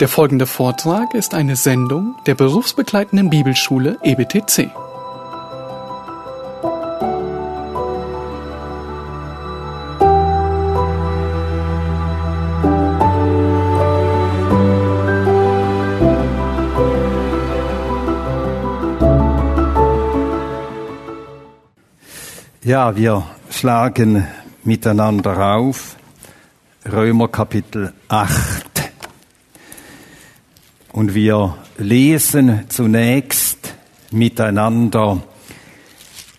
Der folgende Vortrag ist eine Sendung der berufsbegleitenden Bibelschule EBTC. Ja, wir schlagen miteinander auf Römer Kapitel 8. Und wir lesen zunächst miteinander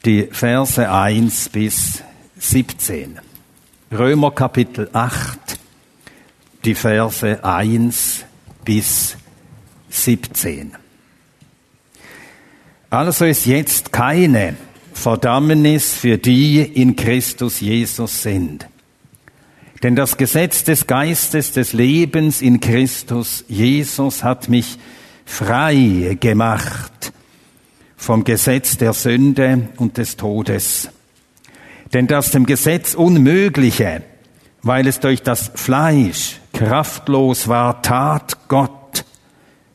die Verse 1 bis 17. Römer Kapitel 8, die Verse 1 bis 17. Also ist jetzt keine Verdammnis für die in Christus Jesus sind. Denn das Gesetz des Geistes des Lebens in Christus Jesus hat mich frei gemacht vom Gesetz der Sünde und des Todes. Denn das dem Gesetz Unmögliche, weil es durch das Fleisch kraftlos war, tat Gott,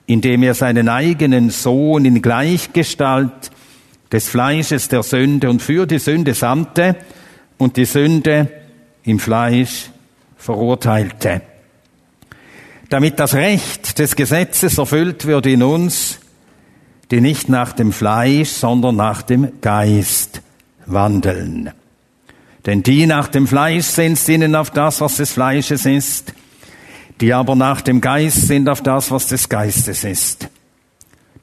indem er seinen eigenen Sohn in Gleichgestalt des Fleisches der Sünde und für die Sünde sandte und die Sünde im Fleisch verurteilte. Damit das Recht des Gesetzes erfüllt wird in uns, die nicht nach dem Fleisch, sondern nach dem Geist wandeln. Denn die nach dem Fleisch sind, sinnen auf das, was des Fleisches ist, die aber nach dem Geist sind auf das, was des Geistes ist.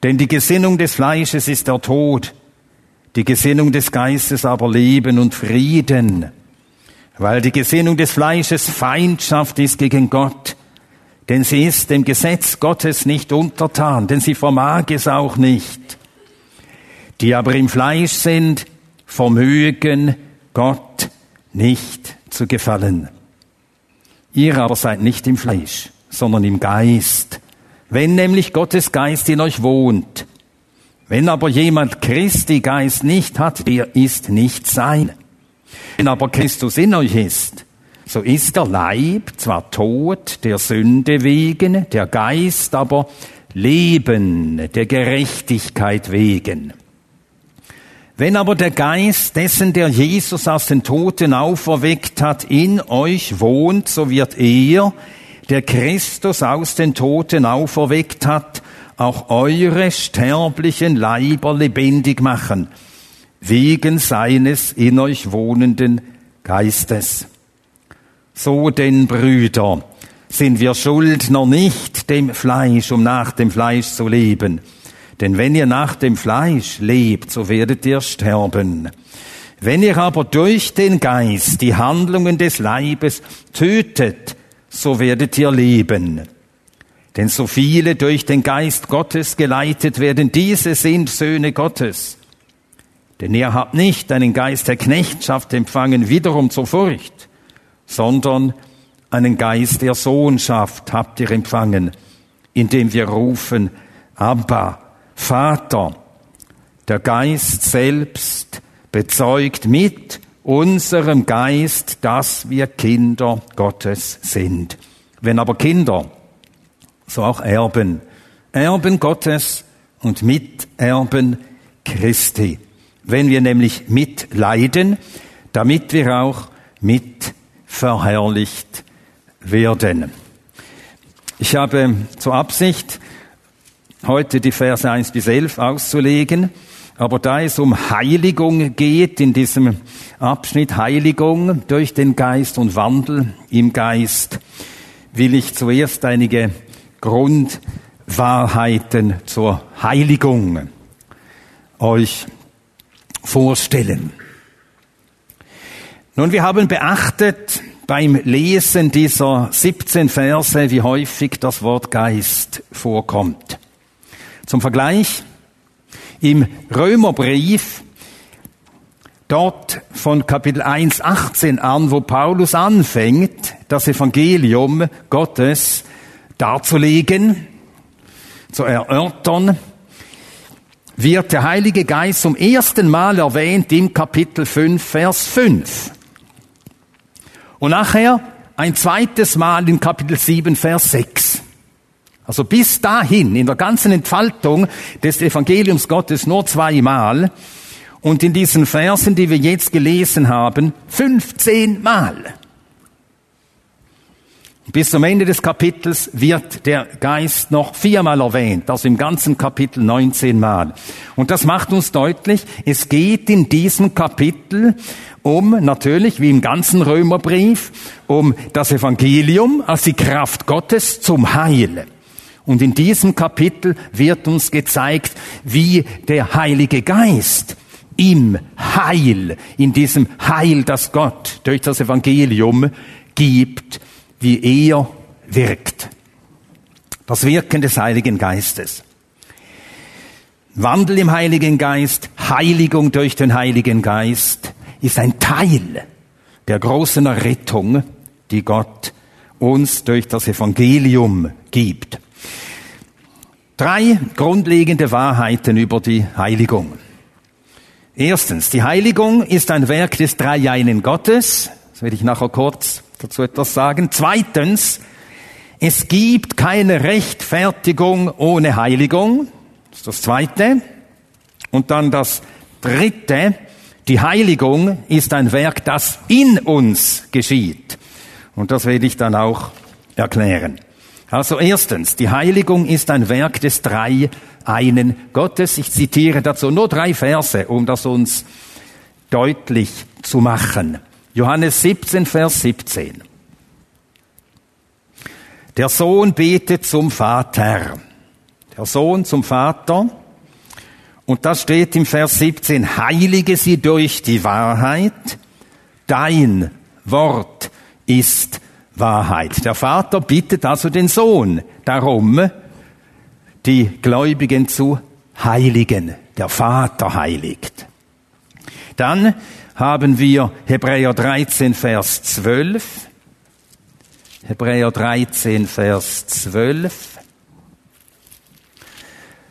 Denn die Gesinnung des Fleisches ist der Tod, die Gesinnung des Geistes aber Leben und Frieden, weil die Gesinnung des Fleisches Feindschaft ist gegen Gott, denn sie ist dem Gesetz Gottes nicht untertan, denn sie vermag es auch nicht. Die aber im Fleisch sind, vermögen Gott nicht zu gefallen. Ihr aber seid nicht im Fleisch, sondern im Geist, wenn nämlich Gottes Geist in euch wohnt. Wenn aber jemand Christi Geist nicht hat, der ist nicht sein. Wenn aber Christus in euch ist, so ist der Leib zwar tot der Sünde wegen, der Geist aber Leben der Gerechtigkeit wegen. Wenn aber der Geist dessen, der Jesus aus den Toten auferweckt hat, in euch wohnt, so wird er, der Christus aus den Toten auferweckt hat, auch eure sterblichen Leiber lebendig machen, wegen seines in euch wohnenden Geistes. So denn, Brüder, sind wir Schuldner nicht dem Fleisch, um nach dem Fleisch zu leben. Denn wenn ihr nach dem Fleisch lebt, so werdet ihr sterben. Wenn ihr aber durch den Geist die Handlungen des Leibes tötet, so werdet ihr leben. Denn so viele durch den Geist Gottes geleitet werden, diese sind Söhne Gottes. Denn ihr habt nicht einen Geist der Knechtschaft empfangen, wiederum zur Furcht, sondern einen Geist der Sohnschaft habt ihr empfangen, indem wir rufen, Abba, Vater. Der Geist selbst bezeugt mit unserem Geist, dass wir Kinder Gottes sind. Wenn aber Kinder, so auch Erben. Erben Gottes und Miterben Christi. Wenn wir nämlich mitleiden, damit wir auch mit verherrlicht werden. Ich habe zur Absicht, heute die Verse 1 bis 11 auszulegen, aber da es um Heiligung geht, in diesem Abschnitt Heiligung durch den Geist und Wandel im Geist, will ich zuerst einige Grundwahrheiten zur Heiligung euch vorstellen. Nun, wir haben beachtet beim Lesen dieser 17 Verse, wie häufig das Wort Geist vorkommt. Zum Vergleich, im Römerbrief, dort von Kapitel 1, 18 an, wo Paulus anfängt, das Evangelium Gottes darzulegen, zu erörtern, wird der Heilige Geist zum ersten Mal erwähnt im Kapitel 5, Vers 5. Und nachher ein zweites Mal in Kapitel 7, Vers 6. Also bis dahin, in der ganzen Entfaltung des Evangeliums Gottes nur zweimal und in diesen Versen, die wir jetzt gelesen haben, 15 Mal. Bis zum Ende des Kapitels wird der Geist noch viermal erwähnt, also im ganzen Kapitel 19 Mal. Und das macht uns deutlich, es geht in diesem Kapitel um, natürlich wie im ganzen Römerbrief, um das Evangelium als die Kraft Gottes zum Heil. Und in diesem Kapitel wird uns gezeigt, wie der Heilige Geist im Heil, in diesem Heil, das Gott durch das Evangelium gibt, wie er wirkt. Das Wirken des Heiligen Geistes. Wandel im Heiligen Geist, Heiligung durch den Heiligen Geist ist ein Teil der großen Errettung, die Gott uns durch das Evangelium gibt. Drei grundlegende Wahrheiten über die Heiligung. Erstens, die Heiligung ist ein Werk des Dreieinen Gottes. Das werde ich nachher kurz dazu etwas sagen. Zweitens, es gibt keine Rechtfertigung ohne Heiligung. Das ist das Zweite. Und dann das Dritte, die Heiligung ist ein Werk, das in uns geschieht. Und das werde ich dann auch erklären. Also erstens, die Heiligung ist ein Werk des drei einen Gottes. Ich zitiere dazu nur drei Verse, um das uns deutlich zu machen. Johannes 17, Vers 17. Der Sohn betet zum Vater. Der Sohn zum Vater. Und das steht im Vers 17, heilige sie durch die Wahrheit. Dein Wort ist Wahrheit. Der Vater bittet also den Sohn darum, die Gläubigen zu heiligen. Der Vater heiligt. Dann haben wir Hebräer 13, Vers 12. Hebräer 13, Vers 12.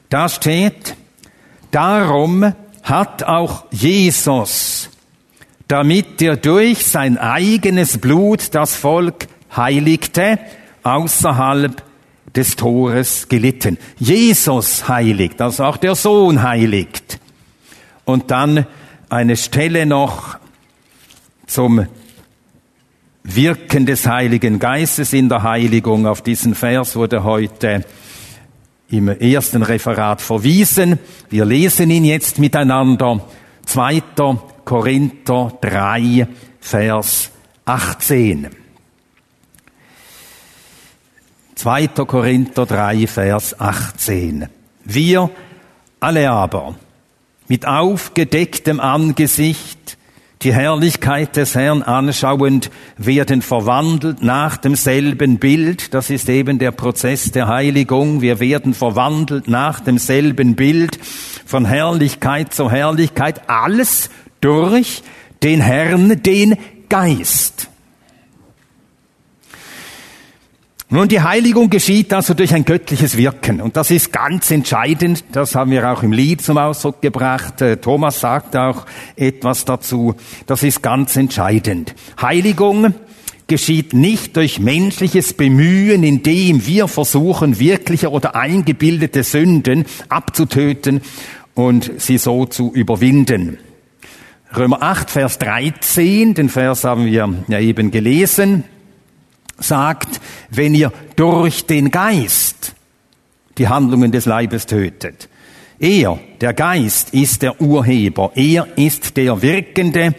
Da steht, darum hat auch Jesus, damit er durch sein eigenes Blut das Volk heiligte, außerhalb des Tores gelitten. Jesus heiligt, also auch der Sohn heiligt. Und dann eine Stelle noch zum Wirken des Heiligen Geistes in der Heiligung. Auf diesen Vers wurde heute im ersten Referat verwiesen. Wir lesen ihn jetzt miteinander. 2. Korinther 3, Vers 18. 2. Korinther 3, Vers 18. Wir alle aber mit aufgedecktem Angesicht die Herrlichkeit des Herrn anschauend, werden verwandelt nach demselben Bild. Das ist eben der Prozess der Heiligung. Wir werden verwandelt nach demselben Bild von Herrlichkeit zu Herrlichkeit. Alles durch den Herrn, den Geist. Nun, die Heiligung geschieht also durch ein göttliches Wirken. Und das ist ganz entscheidend. Das haben wir auch im Lied zum Ausdruck gebracht. Äh, Thomas sagt auch etwas dazu. Das ist ganz entscheidend. Heiligung geschieht nicht durch menschliches Bemühen, indem wir versuchen, wirkliche oder eingebildete Sünden abzutöten und sie so zu überwinden. Römer 8, Vers 13, den Vers haben wir ja eben gelesen sagt, wenn ihr durch den Geist die Handlungen des Leibes tötet. Er, der Geist, ist der Urheber. Er ist der Wirkende.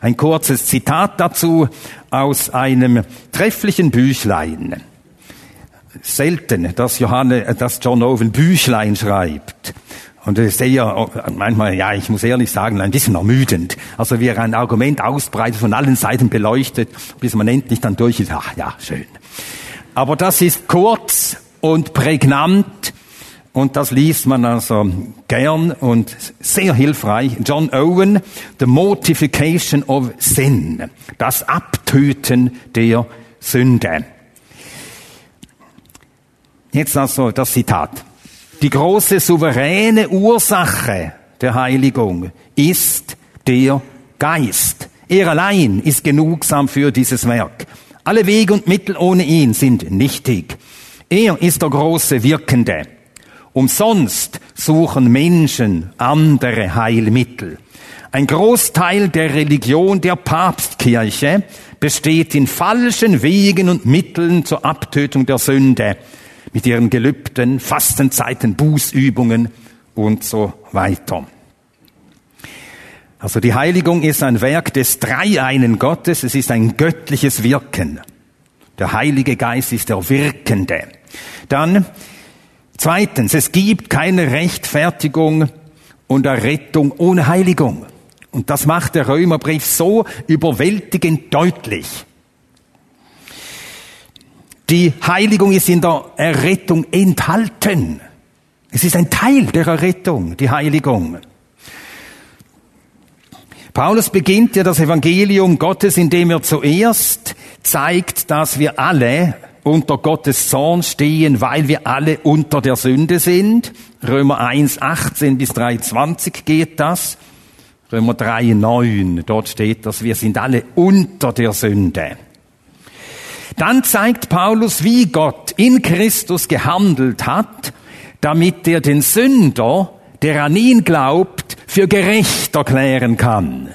Ein kurzes Zitat dazu aus einem trefflichen Büchlein. Selten, dass, Johanne, dass John Owen Büchlein schreibt. Und das ist eher, manchmal, ja, ich muss ehrlich sagen, ein bisschen ermüdend. Also wie er ein Argument ausbreitet, von allen Seiten beleuchtet, bis man endlich dann durch ist. Ach ja, schön. Aber das ist kurz und prägnant und das liest man also gern und sehr hilfreich. John Owen, The Mortification of Sin, das Abtöten der Sünde. Jetzt also das Zitat. Die große souveräne Ursache der Heiligung ist der Geist. Er allein ist genugsam für dieses Werk. Alle Wege und Mittel ohne ihn sind nichtig. Er ist der große Wirkende. Umsonst suchen Menschen andere Heilmittel. Ein Großteil der Religion der Papstkirche besteht in falschen Wegen und Mitteln zur Abtötung der Sünde mit ihren Gelübden, Fastenzeiten, Bußübungen und so weiter. Also die Heiligung ist ein Werk des Dreieinen Gottes, es ist ein göttliches Wirken. Der Heilige Geist ist der Wirkende. Dann zweitens, es gibt keine Rechtfertigung und Errettung ohne Heiligung. Und das macht der Römerbrief so überwältigend deutlich. Die Heiligung ist in der Errettung enthalten. Es ist ein Teil der Errettung, die Heiligung. Paulus beginnt ja das Evangelium Gottes, indem er zuerst zeigt, dass wir alle unter Gottes Zorn stehen, weil wir alle unter der Sünde sind. Römer 1, 18 bis 3,20 geht das. Römer 3, 9, dort steht das, wir sind alle unter der Sünde. Dann zeigt Paulus, wie Gott in Christus gehandelt hat, damit er den Sünder, der an ihn glaubt, für gerecht erklären kann.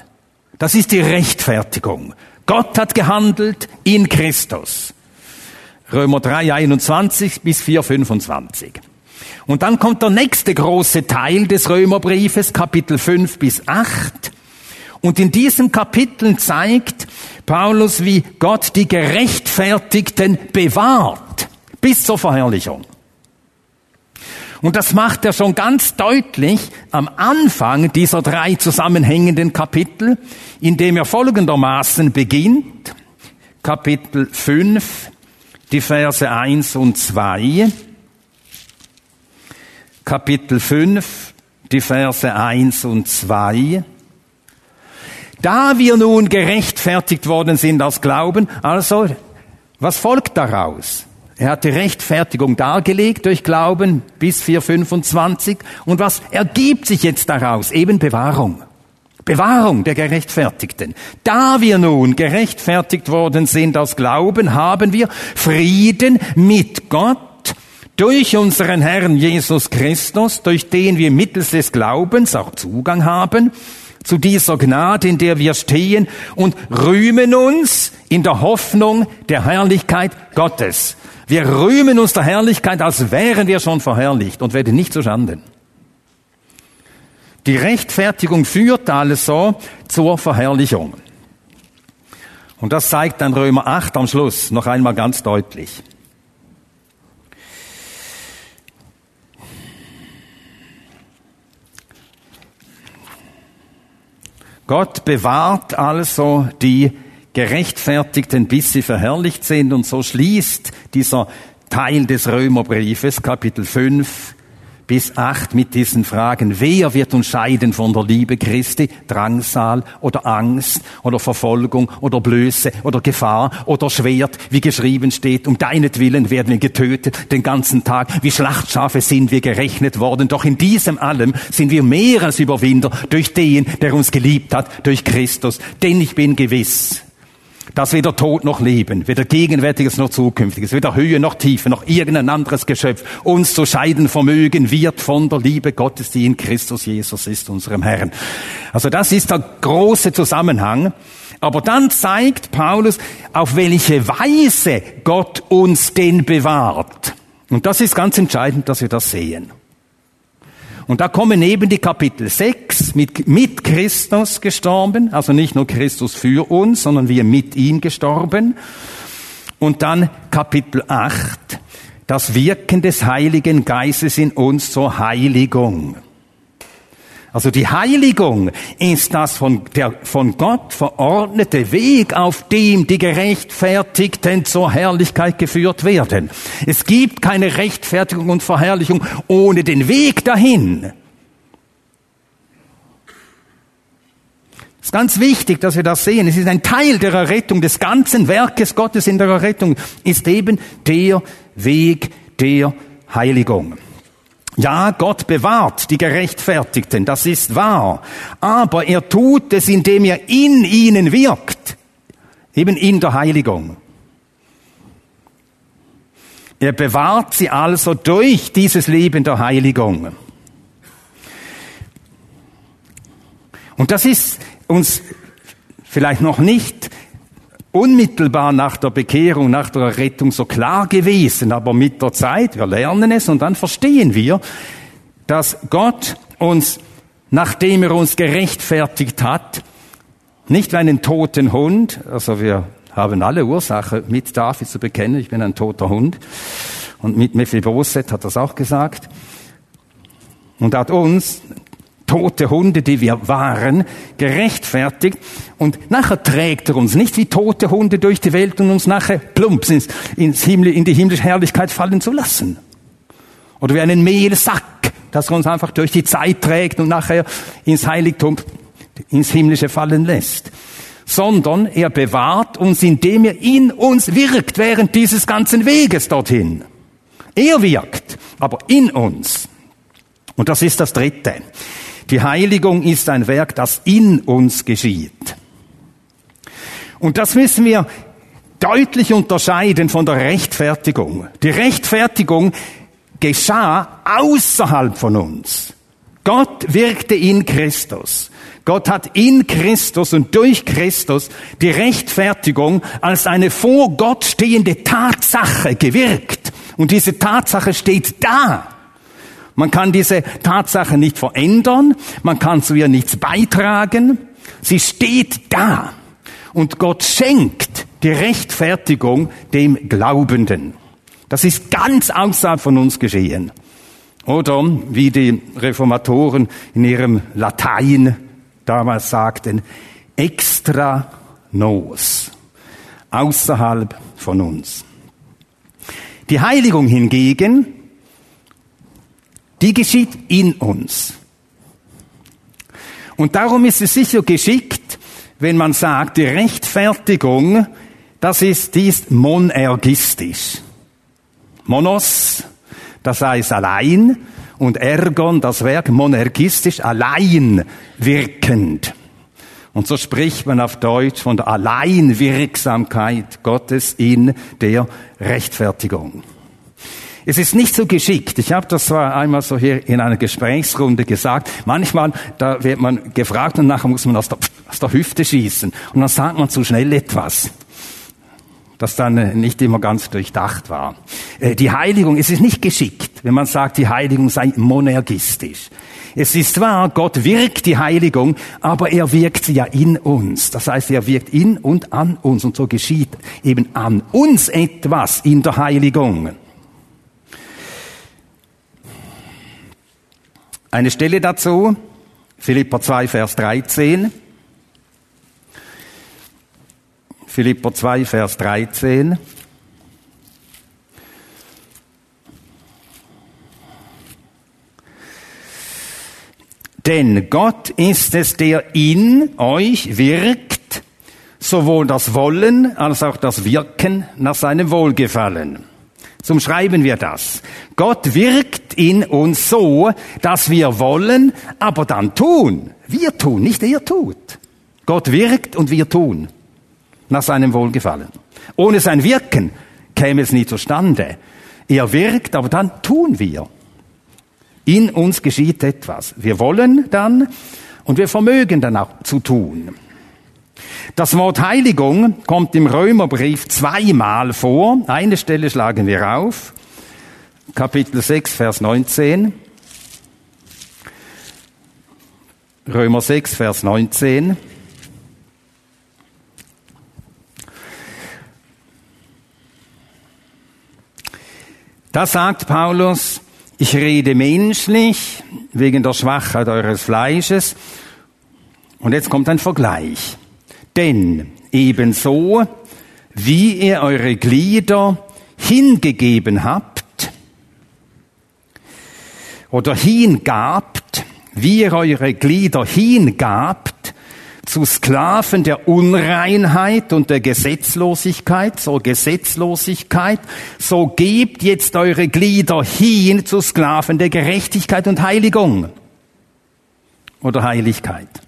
Das ist die Rechtfertigung. Gott hat gehandelt in Christus. Römer 3, 21 bis 4, 25. Und dann kommt der nächste große Teil des Römerbriefes, Kapitel 5 bis 8. Und in diesem Kapitel zeigt Paulus, wie Gott die Gerechtfertigten bewahrt bis zur Verherrlichung. Und das macht er schon ganz deutlich am Anfang dieser drei zusammenhängenden Kapitel, indem er folgendermaßen beginnt. Kapitel 5, die Verse 1 und 2. Kapitel 5, die Verse 1 und 2. Da wir nun gerechtfertigt worden sind aus Glauben, also, was folgt daraus? Er hat die Rechtfertigung dargelegt durch Glauben bis 425. Und was ergibt sich jetzt daraus? Eben Bewahrung. Bewahrung der Gerechtfertigten. Da wir nun gerechtfertigt worden sind aus Glauben, haben wir Frieden mit Gott durch unseren Herrn Jesus Christus, durch den wir mittels des Glaubens auch Zugang haben zu dieser Gnade, in der wir stehen und rühmen uns in der Hoffnung der Herrlichkeit Gottes. Wir rühmen uns der Herrlichkeit, als wären wir schon verherrlicht und werden nicht zu Schanden. Die Rechtfertigung führt also zur Verherrlichung. Und das zeigt dann Römer 8 am Schluss noch einmal ganz deutlich. Gott bewahrt also die Gerechtfertigten, bis sie verherrlicht sind. Und so schließt dieser Teil des Römerbriefes, Kapitel 5 bis 8, mit diesen Fragen. Wer wird uns scheiden von der Liebe Christi? Drangsal oder Angst oder Verfolgung oder Blöße oder Gefahr oder Schwert, wie geschrieben steht. Um deinetwillen werden wir getötet den ganzen Tag. Wie Schlachtschafe sind wir gerechnet worden. Doch in diesem allem sind wir mehr als Überwinder durch den, der uns geliebt hat, durch Christus. Denn ich bin gewiss, dass weder Tod noch Leben, weder Gegenwärtiges noch Zukünftiges, weder Höhe noch Tiefe, noch irgendein anderes Geschöpf uns zu scheiden vermögen wird von der Liebe Gottes, die in Christus Jesus ist, unserem Herrn. Also das ist der große Zusammenhang. Aber dann zeigt Paulus, auf welche Weise Gott uns denn bewahrt. Und das ist ganz entscheidend, dass wir das sehen. Und da kommen eben die Kapitel 6 mit, mit Christus gestorben, also nicht nur Christus für uns, sondern wir mit ihm gestorben. Und dann Kapitel 8, das Wirken des Heiligen Geistes in uns zur Heiligung. Also die Heiligung ist das von, der von Gott verordnete Weg, auf dem die Gerechtfertigten zur Herrlichkeit geführt werden. Es gibt keine Rechtfertigung und Verherrlichung ohne den Weg dahin. Es ist ganz wichtig, dass wir das sehen. Es ist ein Teil der Errettung, des ganzen Werkes Gottes in der Errettung, ist eben der Weg der Heiligung. Ja, Gott bewahrt die Gerechtfertigten, das ist wahr. Aber er tut es, indem er in ihnen wirkt. Eben in der Heiligung. Er bewahrt sie also durch dieses Leben der Heiligung. Und das ist uns vielleicht noch nicht unmittelbar nach der Bekehrung, nach der Rettung so klar gewesen, aber mit der Zeit, wir lernen es und dann verstehen wir, dass Gott uns, nachdem er uns gerechtfertigt hat, nicht wie einen toten Hund, also wir haben alle Ursache, mit David zu bekennen, ich bin ein toter Hund, und mit Mephibosheth hat das auch gesagt, und hat uns, tote Hunde, die wir waren, gerechtfertigt. Und nachher trägt er uns nicht wie tote Hunde durch die Welt und uns nachher plumps ins, ins Himmel, in die himmlische Herrlichkeit fallen zu lassen. Oder wie einen Mehlsack, das er uns einfach durch die Zeit trägt und nachher ins Heiligtum, ins Himmlische fallen lässt. Sondern er bewahrt uns, indem er in uns wirkt während dieses ganzen Weges dorthin. Er wirkt, aber in uns. Und das ist das Dritte. Die Heiligung ist ein Werk, das in uns geschieht. Und das müssen wir deutlich unterscheiden von der Rechtfertigung. Die Rechtfertigung geschah außerhalb von uns. Gott wirkte in Christus. Gott hat in Christus und durch Christus die Rechtfertigung als eine vor Gott stehende Tatsache gewirkt. Und diese Tatsache steht da. Man kann diese Tatsache nicht verändern, man kann zu ihr nichts beitragen, sie steht da. Und Gott schenkt die Rechtfertigung dem Glaubenden. Das ist ganz außerhalb von uns geschehen. Oder wie die Reformatoren in ihrem Latein damals sagten, extra nos, außerhalb von uns. Die Heiligung hingegen die geschieht in uns. Und darum ist es sicher geschickt, wenn man sagt, die Rechtfertigung, das ist, die ist monergistisch. Monos, das heißt allein, und Ergon, das Werk monergistisch, allein wirkend. Und so spricht man auf Deutsch von der Alleinwirksamkeit Gottes in der Rechtfertigung. Es ist nicht so geschickt. Ich habe das zwar einmal so hier in einer Gesprächsrunde gesagt. Manchmal, da wird man gefragt und nachher muss man aus der, aus der Hüfte schießen. Und dann sagt man zu schnell etwas das dann äh, nicht immer ganz durchdacht war. Äh, die Heiligung, es ist nicht geschickt, wenn man sagt, die Heiligung sei monergistisch. Es ist wahr, Gott wirkt die Heiligung, aber er wirkt sie ja in uns. Das heißt, er wirkt in und an uns und so geschieht eben an uns etwas in der Heiligung. Eine Stelle dazu, Philippa 2, Vers 13. Philippa 2, Vers 13. Denn Gott ist es, der in euch wirkt, sowohl das Wollen als auch das Wirken nach seinem Wohlgefallen. Zum Schreiben wir das. Gott wirkt in uns so, dass wir wollen, aber dann tun. Wir tun, nicht er tut. Gott wirkt und wir tun. Nach seinem Wohlgefallen. Ohne sein Wirken käme es nie zustande. Er wirkt, aber dann tun wir. In uns geschieht etwas. Wir wollen dann und wir vermögen dann auch zu tun. Das Wort Heiligung kommt im Römerbrief zweimal vor. Eine Stelle schlagen wir auf. Kapitel 6, Vers 19. Römer 6, Vers 19. Da sagt Paulus, ich rede menschlich wegen der Schwachheit eures Fleisches. Und jetzt kommt ein Vergleich. Denn ebenso, wie ihr eure Glieder hingegeben habt oder hingabt, wie ihr eure Glieder hingabt zu Sklaven der Unreinheit und der Gesetzlosigkeit, so Gesetzlosigkeit, so gebt jetzt eure Glieder hin zu Sklaven der Gerechtigkeit und Heiligung oder Heiligkeit.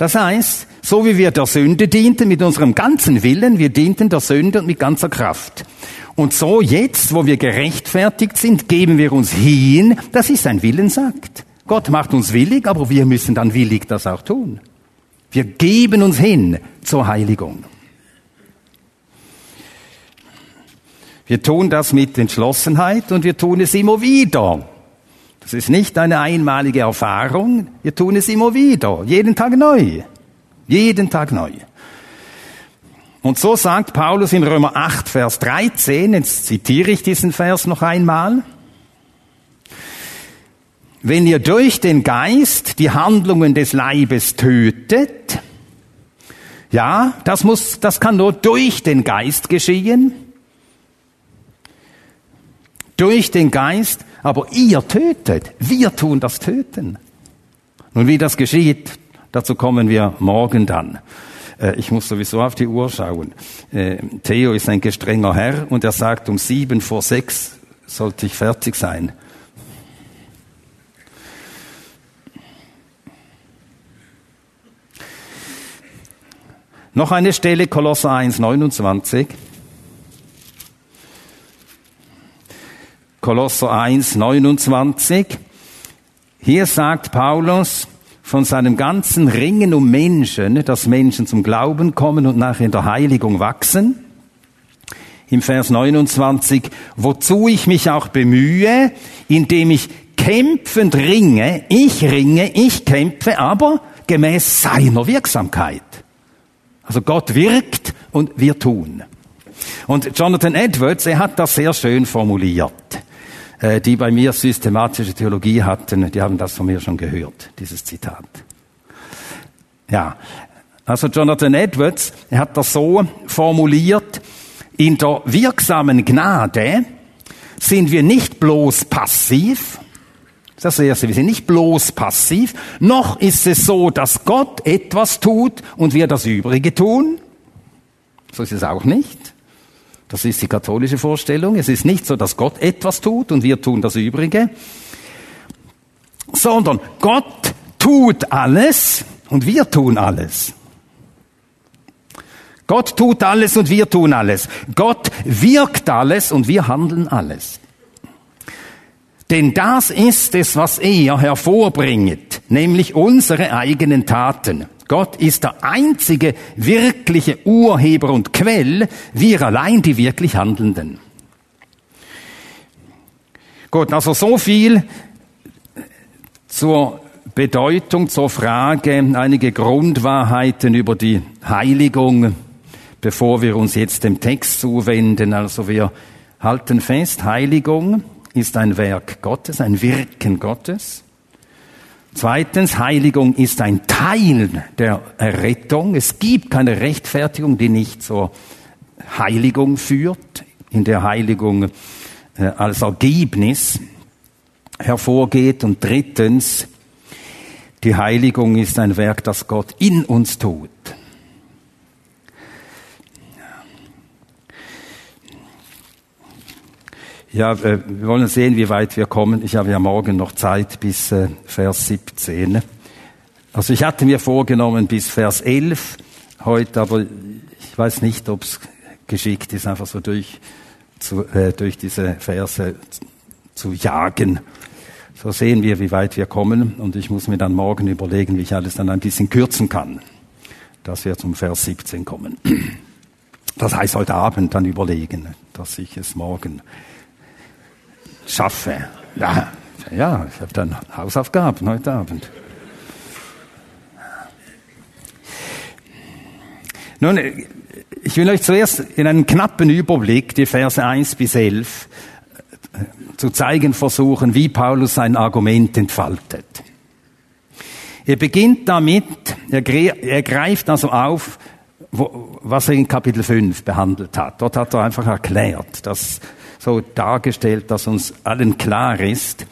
Das heißt, so wie wir der Sünde dienten mit unserem ganzen Willen, wir dienten der Sünde und mit ganzer Kraft. Und so jetzt, wo wir gerechtfertigt sind, geben wir uns hin, das ist ein Willensakt. Gott macht uns willig, aber wir müssen dann willig das auch tun. Wir geben uns hin zur Heiligung. Wir tun das mit Entschlossenheit und wir tun es immer wieder. Das ist nicht eine einmalige Erfahrung, wir tun es immer wieder, jeden Tag neu. Jeden Tag neu. Und so sagt Paulus in Römer 8, Vers 13, jetzt zitiere ich diesen Vers noch einmal, wenn ihr durch den Geist die Handlungen des Leibes tötet, ja, das muss, das kann nur durch den Geist geschehen. Durch den Geist, aber ihr tötet, wir tun das Töten. Nun, wie das geschieht, dazu kommen wir morgen dann. Äh, ich muss sowieso auf die Uhr schauen. Äh, Theo ist ein gestrenger Herr und er sagt, um sieben vor sechs sollte ich fertig sein. Noch eine Stelle, Kolosser 1, 29. Kolosser 1, 29. Hier sagt Paulus von seinem ganzen Ringen um Menschen, dass Menschen zum Glauben kommen und nachher in der Heiligung wachsen. Im Vers 29, wozu ich mich auch bemühe, indem ich kämpfend ringe, ich ringe, ich kämpfe, aber gemäß seiner Wirksamkeit. Also Gott wirkt und wir tun. Und Jonathan Edwards, er hat das sehr schön formuliert. Äh, die bei mir systematische Theologie hatten, die haben das von mir schon gehört, dieses Zitat. Ja, also Jonathan Edwards, er hat das so formuliert, in der wirksamen Gnade sind wir nicht bloß passiv, das Erste, wir sind nicht bloß passiv, noch ist es so, dass Gott etwas tut und wir das Übrige tun. So ist es auch nicht. Das ist die katholische Vorstellung. Es ist nicht so, dass Gott etwas tut und wir tun das Übrige, sondern Gott tut alles und wir tun alles. Gott tut alles und wir tun alles. Gott wirkt alles und wir handeln alles. Denn das ist es, was er hervorbringt, nämlich unsere eigenen Taten. Gott ist der einzige wirkliche Urheber und Quell, wir allein die wirklich Handelnden. Gut, also so viel zur Bedeutung, zur Frage, einige Grundwahrheiten über die Heiligung, bevor wir uns jetzt dem Text zuwenden. Also wir halten fest, Heiligung ist ein Werk Gottes, ein Wirken Gottes. Zweitens, Heiligung ist ein Teil der Errettung. Es gibt keine Rechtfertigung, die nicht zur Heiligung führt, in der Heiligung äh, als Ergebnis hervorgeht. Und drittens, die Heiligung ist ein Werk, das Gott in uns tut. Ja, äh, wir wollen sehen, wie weit wir kommen. Ich habe ja morgen noch Zeit bis äh, Vers 17. Also ich hatte mir vorgenommen bis Vers 11 heute, aber ich weiß nicht, ob es geschickt ist, einfach so durch, zu, äh, durch diese Verse zu jagen. So sehen wir, wie weit wir kommen und ich muss mir dann morgen überlegen, wie ich alles dann ein bisschen kürzen kann, dass wir zum Vers 17 kommen. Das heißt heute Abend dann überlegen, dass ich es morgen schaffe. Ja, ja ich habe dann Hausaufgaben heute Abend. Nun, ich will euch zuerst in einem knappen Überblick die Verse 1 bis 11 äh, zu zeigen versuchen, wie Paulus sein Argument entfaltet. Er beginnt damit, er, greift also auf, was er in Kapitel 5 behandelt hat. Dort hat er einfach erklärt, dass so dargestellt, dass uns allen klar ist,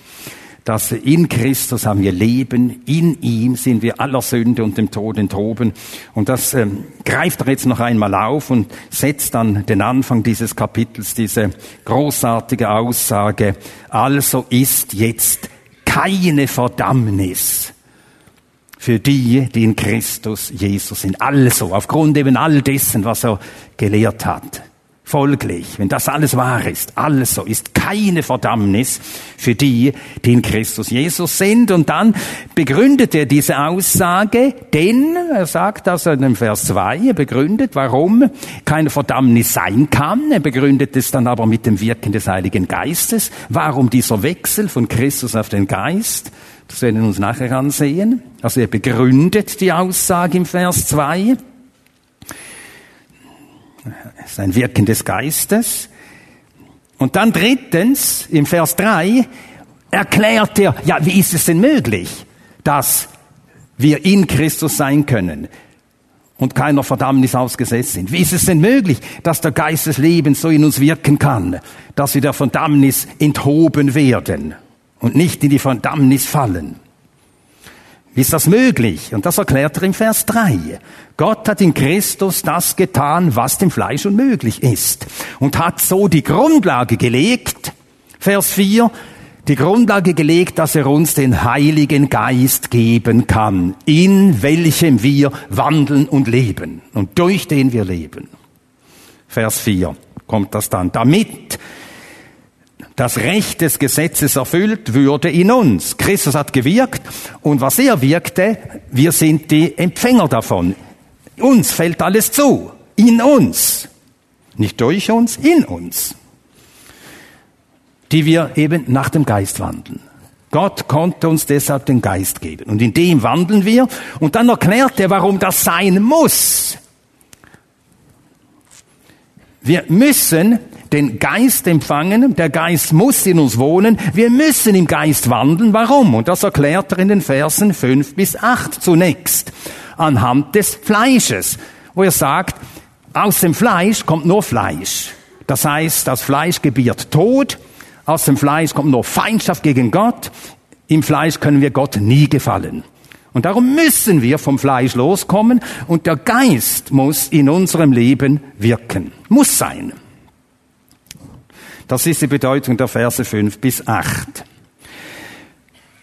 dass in Christus haben wir Leben, in ihm sind wir aller Sünde und dem Tod enthoben. Und das ähm, greift er jetzt noch einmal auf und setzt dann den Anfang dieses Kapitels, diese großartige Aussage, also ist jetzt keine Verdammnis für die, die in Christus Jesus sind. Also, aufgrund eben all dessen, was er gelehrt hat. Folglich, wenn das alles wahr ist, alles so, ist keine Verdammnis für die, die in Christus Jesus sind. Und dann begründet er diese Aussage, denn, er sagt also in dem Vers 2, er begründet, warum keine Verdammnis sein kann. Er begründet es dann aber mit dem Wirken des Heiligen Geistes. Warum dieser Wechsel von Christus auf den Geist? Das werden wir uns nachher ansehen. Also er begründet die Aussage im Vers 2. Das ist ein Wirken des Geistes. Und dann drittens, im Vers 3, erklärt er, ja, wie ist es denn möglich, dass wir in Christus sein können und keiner Verdammnis ausgesetzt sind? Wie ist es denn möglich, dass der Geist des Lebens so in uns wirken kann, dass wir der Verdammnis enthoben werden und nicht in die Verdammnis fallen? Wie ist das möglich? Und das erklärt er im Vers 3. Gott hat in Christus das getan, was dem Fleisch unmöglich ist. Und hat so die Grundlage gelegt, Vers 4, die Grundlage gelegt, dass er uns den Heiligen Geist geben kann, in welchem wir wandeln und leben und durch den wir leben. Vers 4 kommt das dann. Damit das Recht des Gesetzes erfüllt würde in uns. Christus hat gewirkt und was er wirkte, wir sind die Empfänger davon. Uns fällt alles zu. In uns. Nicht durch uns, in uns. Die wir eben nach dem Geist wandeln. Gott konnte uns deshalb den Geist geben. Und in dem wandeln wir. Und dann erklärt er, warum das sein muss. Wir müssen den Geist empfangen, der Geist muss in uns wohnen, wir müssen im Geist wandeln. Warum? Und das erklärt er in den Versen 5 bis 8 zunächst. Anhand des Fleisches, wo er sagt, aus dem Fleisch kommt nur Fleisch. Das heißt, das Fleisch gebiert Tod, aus dem Fleisch kommt nur Feindschaft gegen Gott, im Fleisch können wir Gott nie gefallen. Und darum müssen wir vom Fleisch loskommen und der Geist muss in unserem Leben wirken. Muss sein. Das ist die Bedeutung der Verse 5 bis 8.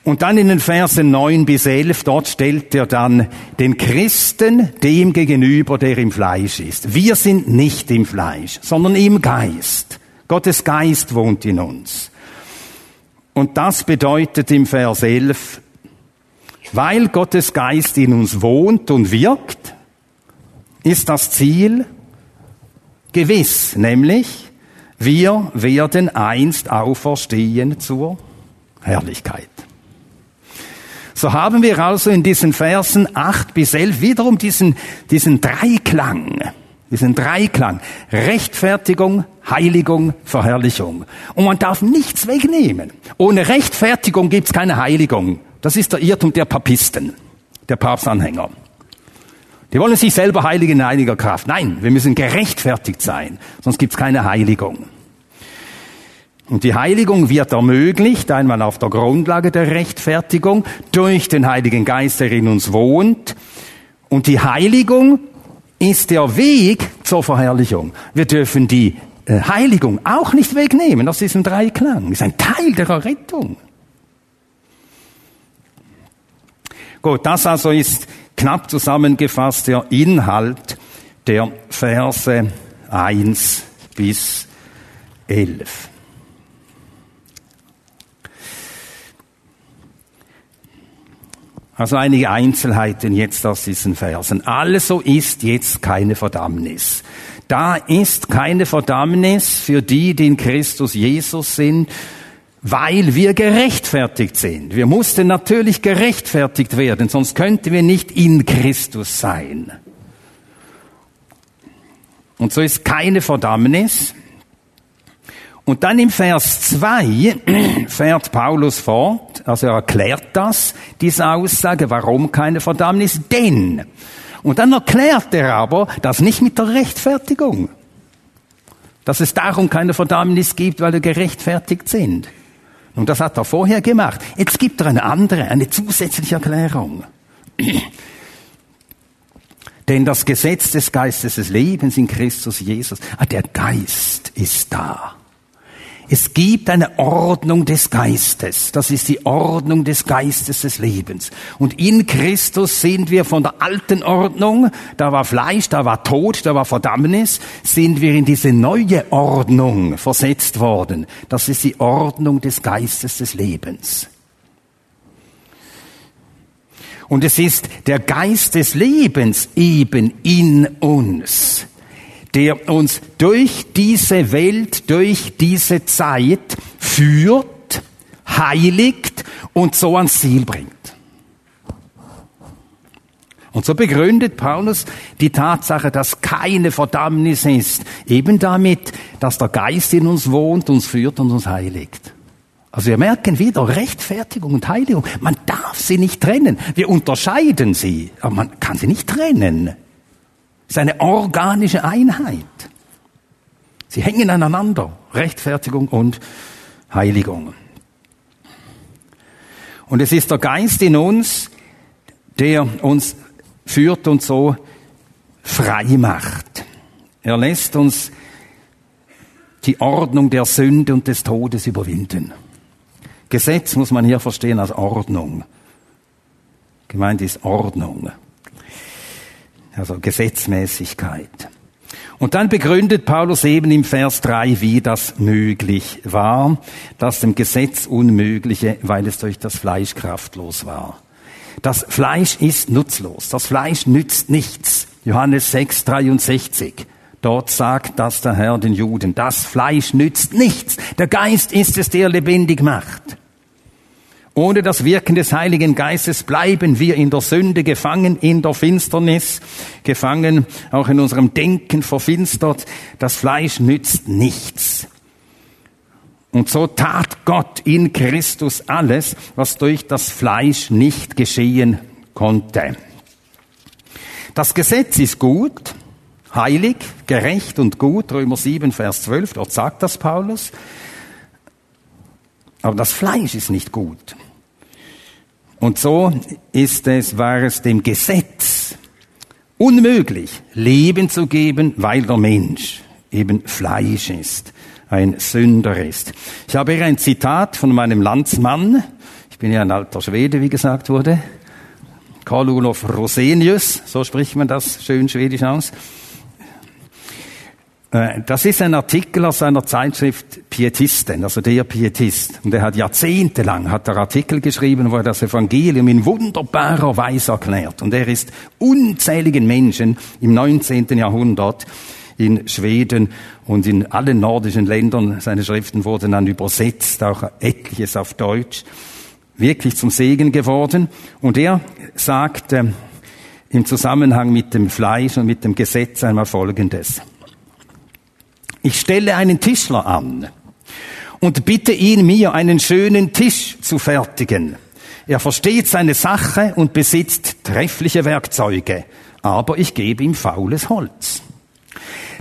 Und dann in den Versen 9 bis 11, dort stellt er dann den Christen dem gegenüber, der im Fleisch ist. Wir sind nicht im Fleisch, sondern im Geist. Gottes Geist wohnt in uns. Und das bedeutet im Vers 11, weil Gottes Geist in uns wohnt und wirkt, ist das Ziel gewiss, nämlich wir werden einst auferstehen zur Herrlichkeit. So haben wir also in diesen Versen 8 bis 11 wiederum diesen, diesen Dreiklang, diesen Dreiklang. Rechtfertigung, Heiligung, Verherrlichung. Und man darf nichts wegnehmen. Ohne Rechtfertigung gibt's keine Heiligung. Das ist der Irrtum der Papisten, der Papstanhänger. Die wollen sich selber heiligen in einiger Kraft. Nein, wir müssen gerechtfertigt sein, sonst gibt's keine Heiligung. Und die Heiligung wird ermöglicht, einmal auf der Grundlage der Rechtfertigung, durch den Heiligen Geist, der in uns wohnt. Und die Heiligung ist der Weg zur Verherrlichung. Wir dürfen die äh, Heiligung auch nicht wegnehmen aus diesem Dreiklang. Ist ein Teil der Errettung. Gut, das also ist knapp zusammengefasst der Inhalt der Verse 1 bis 11. Also einige Einzelheiten jetzt aus diesen Versen. Also ist jetzt keine Verdammnis. Da ist keine Verdammnis für die, die in Christus Jesus sind, weil wir gerechtfertigt sind. Wir mussten natürlich gerechtfertigt werden, sonst könnten wir nicht in Christus sein. Und so ist keine Verdammnis. Und dann im Vers 2 fährt Paulus fort, also er erklärt das, diese Aussage, warum keine Verdammnis, denn. Und dann erklärt er aber, das nicht mit der Rechtfertigung, dass es darum keine Verdammnis gibt, weil wir gerechtfertigt sind. Und das hat er vorher gemacht. Jetzt gibt er eine andere, eine zusätzliche Erklärung. Denn das Gesetz des Geistes des Lebens in Christus Jesus, ah, der Geist ist da. Es gibt eine Ordnung des Geistes. Das ist die Ordnung des Geistes des Lebens. Und in Christus sind wir von der alten Ordnung, da war Fleisch, da war Tod, da war Verdammnis, sind wir in diese neue Ordnung versetzt worden. Das ist die Ordnung des Geistes des Lebens. Und es ist der Geist des Lebens eben in uns, der uns durch diese Welt, durch diese Zeit führt, heiligt und so ans Ziel bringt. Und so begründet Paulus die Tatsache, dass keine Verdammnis ist, eben damit, dass der Geist in uns wohnt, uns führt und uns heiligt. Also wir merken wieder Rechtfertigung und Heiligung. Man darf sie nicht trennen. Wir unterscheiden sie, aber man kann sie nicht trennen. Ist eine organische Einheit. Sie hängen aneinander. Rechtfertigung und Heiligung. Und es ist der Geist in uns, der uns führt und so frei macht. Er lässt uns die Ordnung der Sünde und des Todes überwinden. Gesetz muss man hier verstehen als Ordnung. Gemeint ist Ordnung. Also Gesetzmäßigkeit. Und dann begründet Paulus eben im Vers 3, wie das möglich war, das dem Gesetz Unmögliche, weil es durch das Fleisch kraftlos war. Das Fleisch ist nutzlos. Das Fleisch nützt nichts. Johannes 6, 63. Dort sagt das der Herr den Juden. Das Fleisch nützt nichts. Der Geist ist es, der lebendig macht. Ohne das Wirken des Heiligen Geistes bleiben wir in der Sünde gefangen, in der Finsternis, gefangen, auch in unserem Denken verfinstert. Das Fleisch nützt nichts. Und so tat Gott in Christus alles, was durch das Fleisch nicht geschehen konnte. Das Gesetz ist gut, heilig, gerecht und gut, Römer 7, Vers 12, dort sagt das Paulus. Aber das Fleisch ist nicht gut. Und so ist es, war es dem Gesetz unmöglich, Leben zu geben, weil der Mensch eben Fleisch ist, ein Sünder ist. Ich habe hier ein Zitat von meinem Landsmann, ich bin ja ein alter Schwede, wie gesagt wurde, Karl Olof Rosenius, so spricht man das schön schwedisch aus. Äh, das ist ein Artikel aus einer Zeitschrift Pietisten, also der Pietist. Und er hat jahrzehntelang hat er Artikel geschrieben, wo er das Evangelium in wunderbarer Weise erklärt. Und er ist unzähligen Menschen im 19. Jahrhundert in Schweden und in allen nordischen Ländern, seine Schriften wurden dann übersetzt, auch etliches auf Deutsch, wirklich zum Segen geworden. Und er sagte im Zusammenhang mit dem Fleisch und mit dem Gesetz einmal Folgendes. Ich stelle einen Tischler an und bitte ihn, mir einen schönen Tisch zu fertigen. Er versteht seine Sache und besitzt treffliche Werkzeuge, aber ich gebe ihm faules Holz.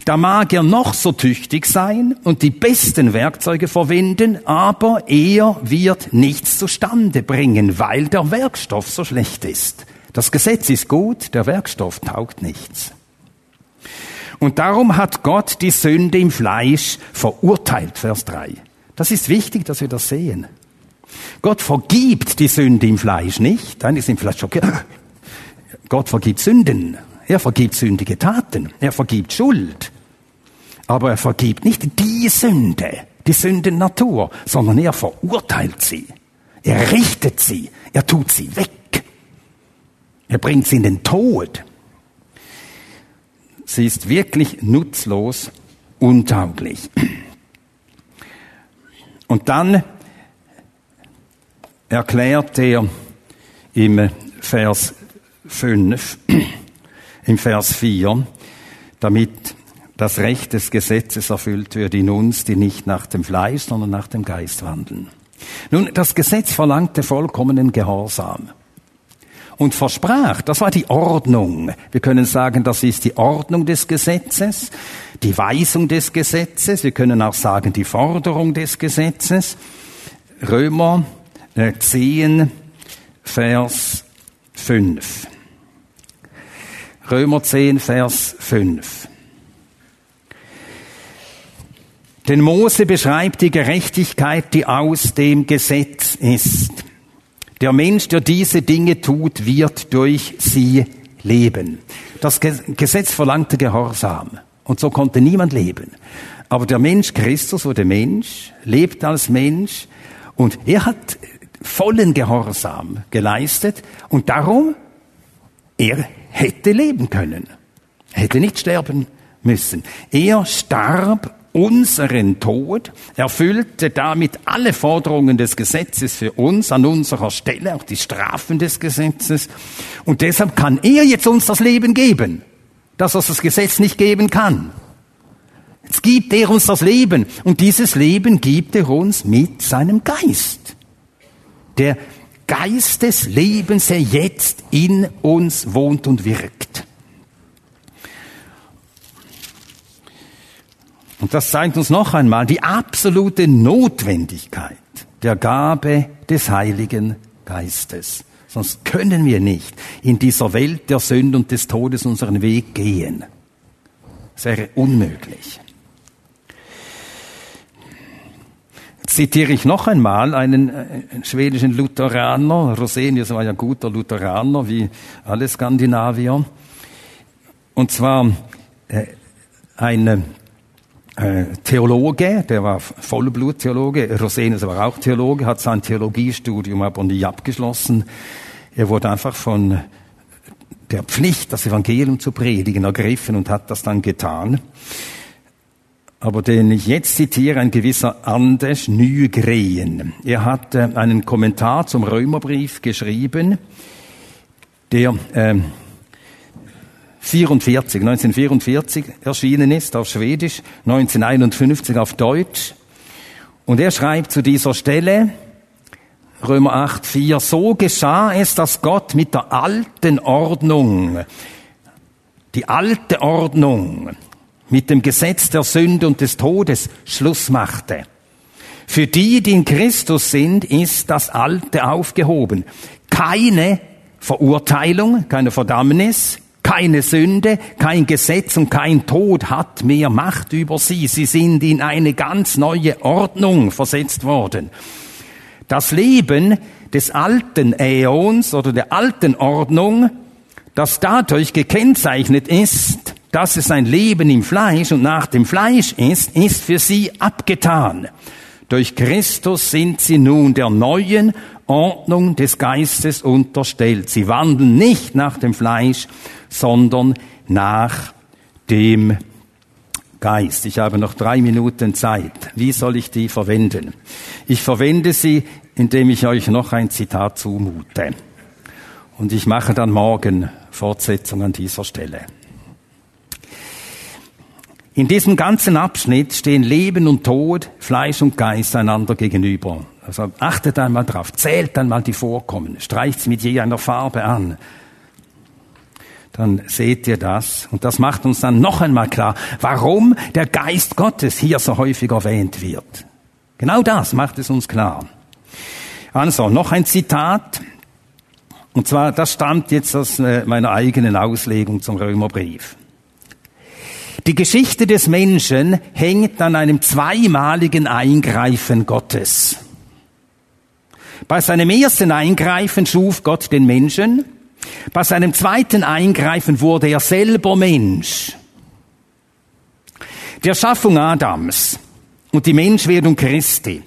Da mag er noch so tüchtig sein und die besten Werkzeuge verwenden, aber er wird nichts zustande bringen, weil der Werkstoff so schlecht ist. Das Gesetz ist gut, der Werkstoff taugt nichts. Und darum hat Gott die Sünde im Fleisch verurteilt, Vers 3. Das ist wichtig, dass wir das sehen. Gott vergibt die Sünde im Fleisch nicht. Dann ist im Fleisch schockiert. Gott vergibt Sünden. Er vergibt sündige Taten. Er vergibt Schuld. Aber er vergibt nicht die Sünde, die Sündennatur, sondern er verurteilt sie. Er richtet sie. Er tut sie weg. Er bringt sie in den Tod. Sie ist wirklich nutzlos, untauglich. Und dann erklärt er im Vers 5, im Vers 4, damit das Recht des Gesetzes erfüllt wird in uns, die nicht nach dem Fleisch, sondern nach dem Geist wandeln. Nun, das Gesetz verlangte vollkommenen Gehorsam und versprach. Das war die Ordnung. Wir können sagen, das ist die Ordnung des Gesetzes, die Weisung des Gesetzes. Wir können auch sagen, die Forderung des Gesetzes. Römer 10, äh, Vers 5. Römer 10, Vers 5. Denn Mose beschreibt die Gerechtigkeit, die aus dem Gesetz ist. Der Mensch, der diese Dinge tut, wird durch sie leben. Das Gesetz verlangte Gehorsam. Und so konnte niemand leben. Aber der Mensch, Christus wurde Mensch, lebt als Mensch und er hat vollen Gehorsam geleistet und darum, er hätte leben können. hätte nicht sterben müssen. Er starb unseren Tod, erfüllte damit alle Forderungen des Gesetzes für uns an unserer Stelle, auch die Strafen des Gesetzes. Und deshalb kann er jetzt uns das Leben geben, das was das Gesetz nicht geben kann. Jetzt gibt er uns das Leben und dieses Leben gibt er uns mit seinem Geist. Der Geist des Lebens, der jetzt in uns wohnt und wirkt. Und das zeigt uns noch einmal die absolute Notwendigkeit der Gabe des Heiligen Geistes. Sonst können wir nicht in dieser Welt der Sünde und des Todes unseren Weg gehen. Es wäre unmöglich. Jetzt zitiere ich noch einmal einen, einen äh, schwedischen Lutheraner. Rosenius war ja guter Lutheraner, wie alle Skandinavier. Und zwar äh, ein äh, Theologe, der war Vollbluttheologe, Rosenius war auch Theologe, hat sein Theologiestudium aber nie abgeschlossen. Er wurde einfach von der Pflicht, das Evangelium zu predigen, ergriffen und hat das dann getan. Aber den ich jetzt zitiere, ein gewisser Anders Nygren. Er hat äh, einen Kommentar zum Römerbrief geschrieben, der äh, 44, 1944 erschienen ist auf Schwedisch, 1951 auf Deutsch. Und er schreibt zu dieser Stelle, Römer 8, 4, so geschah es, dass Gott mit der alten Ordnung, die alte Ordnung, mit dem Gesetz der Sünde und des Todes Schluss machte. Für die, die in Christus sind, ist das Alte aufgehoben. Keine Verurteilung, keine Verdammnis, keine Sünde, kein Gesetz und kein Tod hat mehr Macht über sie. Sie sind in eine ganz neue Ordnung versetzt worden. Das Leben des alten Äons oder der alten Ordnung, das dadurch gekennzeichnet ist, dass es ein Leben im Fleisch und nach dem Fleisch ist, ist für sie abgetan. Durch Christus sind sie nun der neuen Ordnung des Geistes unterstellt. Sie wandeln nicht nach dem Fleisch, sondern nach dem Geist. Ich habe noch drei Minuten Zeit. Wie soll ich die verwenden? Ich verwende sie, indem ich euch noch ein Zitat zumute. Und ich mache dann morgen Fortsetzung an dieser Stelle. In diesem ganzen Abschnitt stehen Leben und Tod, Fleisch und Geist einander gegenüber. Also achtet einmal drauf, zählt einmal die Vorkommen, streicht mit je einer Farbe an. Dann seht ihr das. Und das macht uns dann noch einmal klar, warum der Geist Gottes hier so häufig erwähnt wird. Genau das macht es uns klar. Also, noch ein Zitat. Und zwar, das stammt jetzt aus äh, meiner eigenen Auslegung zum Römerbrief. Die Geschichte des Menschen hängt an einem zweimaligen Eingreifen Gottes. Bei seinem ersten Eingreifen schuf Gott den Menschen. Bei seinem zweiten Eingreifen wurde er selber Mensch. Der Schaffung Adams und die Menschwerdung Christi,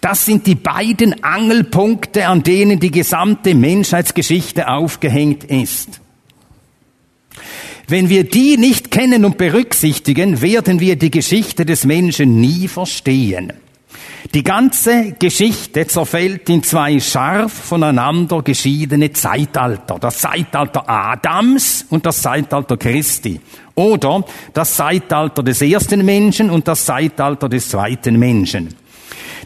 das sind die beiden Angelpunkte, an denen die gesamte Menschheitsgeschichte aufgehängt ist. Wenn wir die nicht kennen und berücksichtigen, werden wir die Geschichte des Menschen nie verstehen. Die ganze Geschichte zerfällt in zwei scharf voneinander geschiedene Zeitalter. Das Zeitalter Adams und das Zeitalter Christi. Oder das Zeitalter des ersten Menschen und das Zeitalter des zweiten Menschen.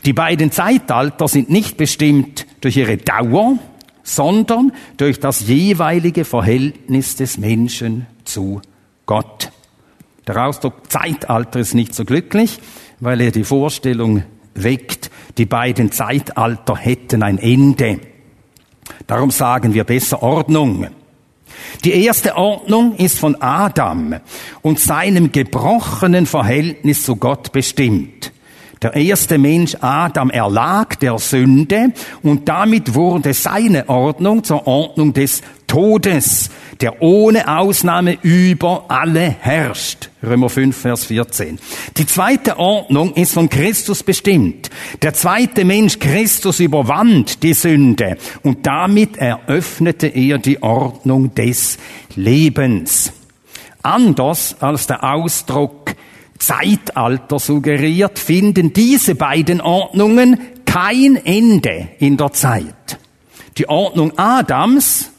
Die beiden Zeitalter sind nicht bestimmt durch ihre Dauer, sondern durch das jeweilige Verhältnis des Menschen zu Gott. Der Ausdruck Zeitalter ist nicht so glücklich, weil er die Vorstellung weckt, die beiden Zeitalter hätten ein Ende. Darum sagen wir besser Ordnung. Die erste Ordnung ist von Adam und seinem gebrochenen Verhältnis zu Gott bestimmt. Der erste Mensch Adam erlag der Sünde und damit wurde seine Ordnung zur Ordnung des Todes, der ohne Ausnahme über alle herrscht. Römer 5, Vers 14. Die zweite Ordnung ist von Christus bestimmt. Der zweite Mensch, Christus, überwand die Sünde und damit eröffnete er die Ordnung des Lebens. Anders als der Ausdruck Zeitalter suggeriert, finden diese beiden Ordnungen kein Ende in der Zeit. Die Ordnung Adams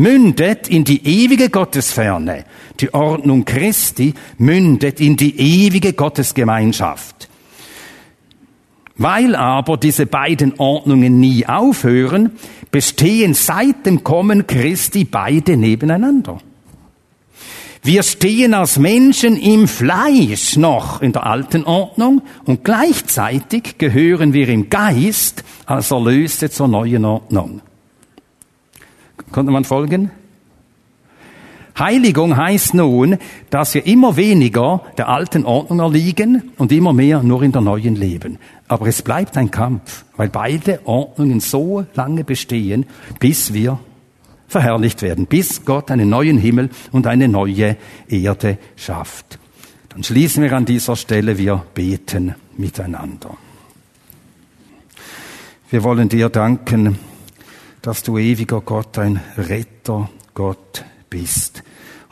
mündet in die ewige Gottesferne. Die Ordnung Christi mündet in die ewige Gottesgemeinschaft. Weil aber diese beiden Ordnungen nie aufhören, bestehen seit dem Kommen Christi beide nebeneinander. Wir stehen als Menschen im Fleisch noch in der alten Ordnung und gleichzeitig gehören wir im Geist als Erlöste zur neuen Ordnung. Konnte man folgen? Heiligung heißt nun, dass wir immer weniger der alten Ordnung erliegen und immer mehr nur in der neuen leben. Aber es bleibt ein Kampf, weil beide Ordnungen so lange bestehen, bis wir verherrlicht werden, bis Gott einen neuen Himmel und eine neue Erde schafft. Dann schließen wir an dieser Stelle, wir beten miteinander. Wir wollen dir danken, dass du ewiger Gott, ein Retter Gott bist.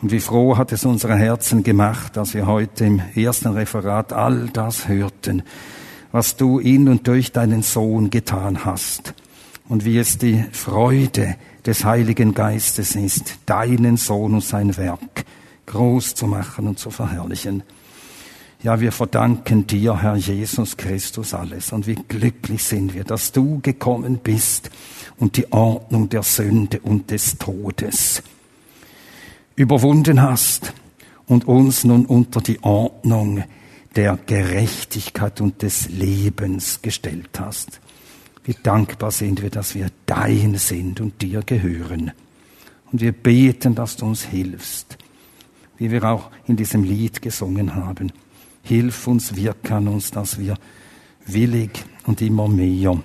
Und wie froh hat es unsere Herzen gemacht, dass wir heute im ersten Referat all das hörten, was du in und durch deinen Sohn getan hast und wie es die Freude des Heiligen Geistes ist, deinen Sohn und sein Werk groß zu machen und zu verherrlichen. Ja, wir verdanken dir, Herr Jesus Christus, alles. Und wie glücklich sind wir, dass du gekommen bist und die Ordnung der Sünde und des Todes überwunden hast und uns nun unter die Ordnung der Gerechtigkeit und des Lebens gestellt hast. Wie dankbar sind wir, dass wir dein sind und dir gehören. Und wir beten, dass du uns hilfst, wie wir auch in diesem Lied gesungen haben. Hilf uns, wirke an uns, dass wir willig und immer mehr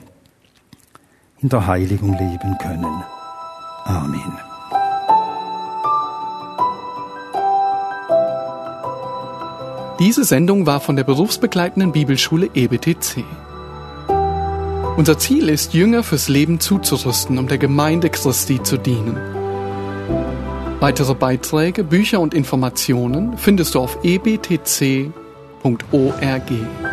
in der Heiligung leben können. Amen. Diese Sendung war von der berufsbegleitenden Bibelschule EBTC. Unser Ziel ist, Jünger fürs Leben zuzurüsten, um der Gemeinde Christi zu dienen. Weitere Beiträge, Bücher und Informationen findest du auf ebtc.org.